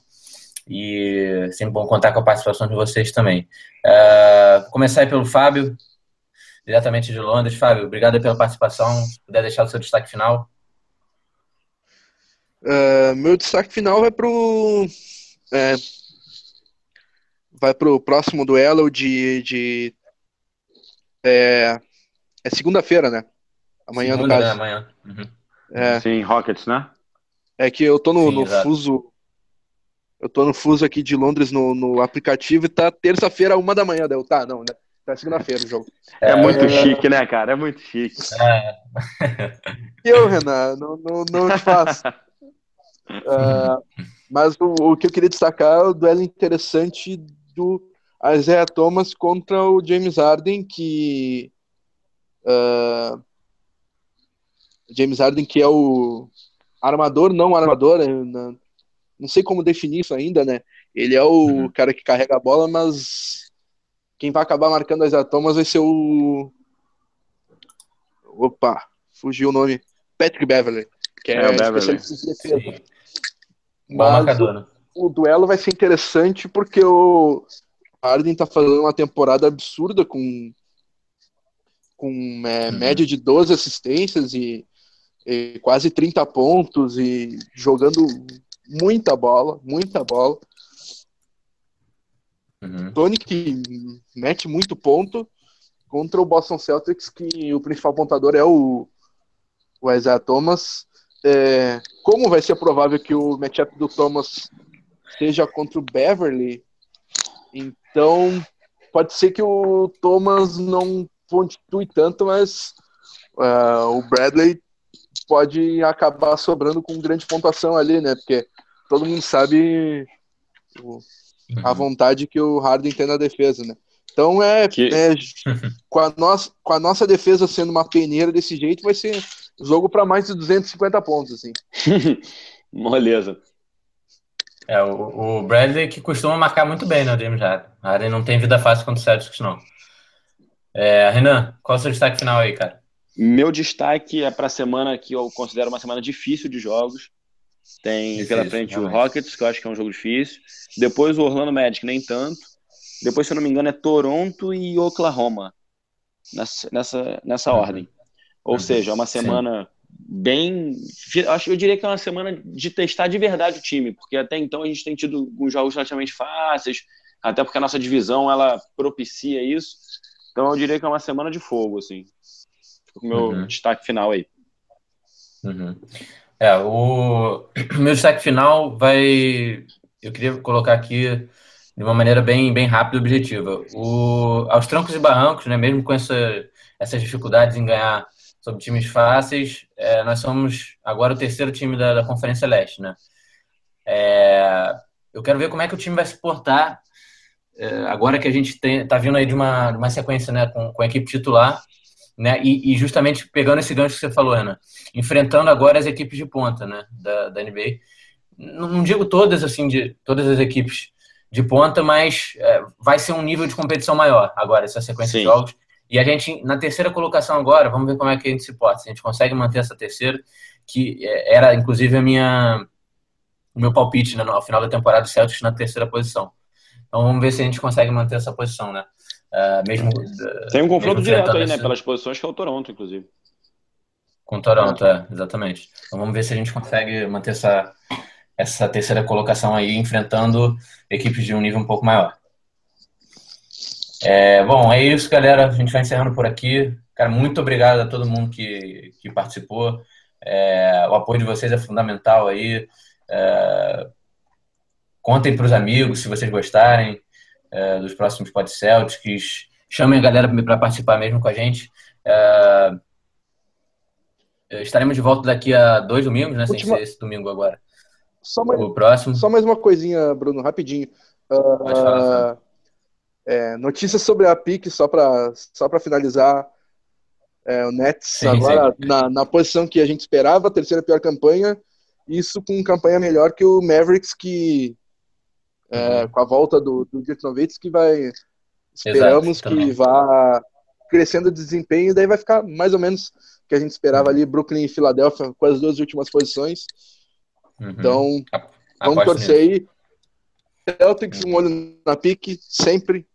e sempre bom contar com a participação de vocês também. Uh, começar aí pelo Fábio, diretamente de Londres. Fábio, obrigado pela participação. Se puder deixar o seu destaque final. Uh, meu destaque final vai pro é, vai pro próximo duelo de, de é, é segunda-feira, né? Amanhã Segunda, no caso. Né? Amanhã. Uhum. É, Sim, Rockets, né? É que eu tô no, Sim, no fuso eu tô no fuso aqui de Londres no, no aplicativo e tá terça-feira, uma da manhã. Deu, tá, não, né? Tá segunda-feira o jogo. É, é muito é... chique, né, cara? É muito chique. É. Eu, Renan, não, não, não te faço. uh, mas o, o, que eu queria destacar é o duelo interessante do Isaiah Thomas contra o James Harden, que. Uh, James Harden, que é o armador, não armador, né, não sei como definir isso ainda, né? Ele é o uhum. cara que carrega a bola, mas quem vai acabar marcando as Thomas vai ser o. Opa, fugiu o nome. Patrick Beverly, que é, é especialista em defesa. Mas o, o, duelo vai ser interessante porque o Harden tá fazendo uma temporada absurda com, com é, uhum. média de 12 assistências e, e quase 30 pontos e jogando muita bola, muita bola. Uhum. Tony que mete muito ponto contra o Boston Celtics, que o principal pontador é o, o Isaiah Thomas. É, como vai ser provável que o matchup do Thomas seja contra o Beverly, então pode ser que o Thomas não pontue tanto, mas uh, o Bradley pode acabar sobrando com grande pontuação ali, né? Porque todo mundo sabe o, a uhum. vontade que o Harden tem na defesa, né? Então é, que... é com, a nossa, com a nossa defesa sendo uma peneira desse jeito, vai ser jogo para mais de 250 pontos, assim. Moleza. É, o, o Bradley que costuma marcar muito bem, né, o James Harden. Harden não tem vida fácil contra o Celtics, não. É, Renan, qual é o seu destaque final aí, cara? Meu destaque é para a semana que eu considero uma semana difícil de jogos. Tem difícil, pela frente realmente. o Rockets, que eu acho que é um jogo difícil. Depois o Orlando Magic, nem tanto. Depois, se eu não me engano, é Toronto e Oklahoma. Nessa, nessa, nessa uhum. ordem. Ou seja, é uma semana Sim. bem. Acho eu diria que é uma semana de testar de verdade o time, porque até então a gente tem tido alguns jogos relativamente fáceis, até porque a nossa divisão ela propicia isso. Então eu diria que é uma semana de fogo, assim. Com o meu uhum. destaque final aí. Uhum. É, o meu destaque final vai. Eu queria colocar aqui de uma maneira bem, bem rápida e objetiva. O, aos trancos e barrancos, né, mesmo com essa, essas dificuldades em ganhar sobre times fáceis, é, nós somos agora o terceiro time da, da Conferência Leste. Né? É, eu quero ver como é que o time vai se portar é, agora que a gente está vindo aí de uma, de uma sequência né, com, com a equipe titular né? E, e, justamente pegando esse gancho que você falou, Ana, enfrentando agora as equipes de ponta, né? Da, da NBA. Não, não digo todas assim de todas as equipes de ponta, mas é, vai ser um nível de competição maior agora essa sequência Sim. de jogos. E a gente na terceira colocação agora, vamos ver como é que a gente se porta. Se a gente consegue manter essa terceira, que é, era inclusive a minha o meu palpite né, no final da temporada, Celtics na terceira posição. Então vamos ver se a gente consegue manter essa posição, né? Uh, mesmo, Tem um confronto direto aí, né? Pelas posições que é o Toronto, inclusive. Com o Toronto, é, exatamente. Então vamos ver se a gente consegue manter essa, essa terceira colocação aí, enfrentando equipes de um nível um pouco maior. É, bom, é isso, galera. A gente vai encerrando por aqui. Cara, muito obrigado a todo mundo que, que participou. É, o apoio de vocês é fundamental aí. É, contem para os amigos se vocês gostarem é, dos próximos Pod Celtics. Chamem a galera para participar mesmo com a gente. É, estaremos de volta daqui a dois domingos, né? Última... Sem ser esse domingo agora. Só mais, o próximo. Só mais uma coisinha, Bruno, rapidinho. Uh, Pode falar, é, notícias sobre a PIC, só para só finalizar. É, o Nets sim, agora sim. Na, na posição que a gente esperava, terceira pior campanha. Isso com campanha melhor que o Mavericks, que é, uhum. com a volta do, do Dirk Nowitzki, vai esperamos Exato, que vá crescendo o desempenho e daí vai ficar mais ou menos o que a gente esperava ali, Brooklyn e Filadélfia com as duas últimas posições. Uhum. Então, vamos torcer aí. Celtics, um olho na pique, sempre.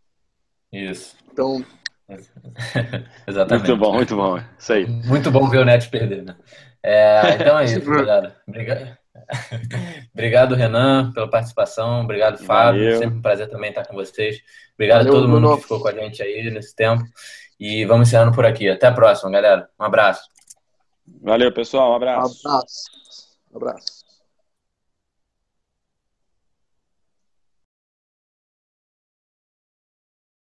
Isso. Então. Exatamente. Muito bom, muito bom. Isso aí. Muito bom ver o Net perder, né? É, então é isso, galera. Obrigado. Obrigado, Renan, pela participação. Obrigado, Fábio. Valeu. Sempre um prazer também estar com vocês. Obrigado Valeu, a todo mundo Bruno. que ficou com a gente aí nesse tempo. E vamos encerrando por aqui. Até a próxima, galera. Um abraço. Valeu, pessoal. Um abraço. Um abraço. Um abraço.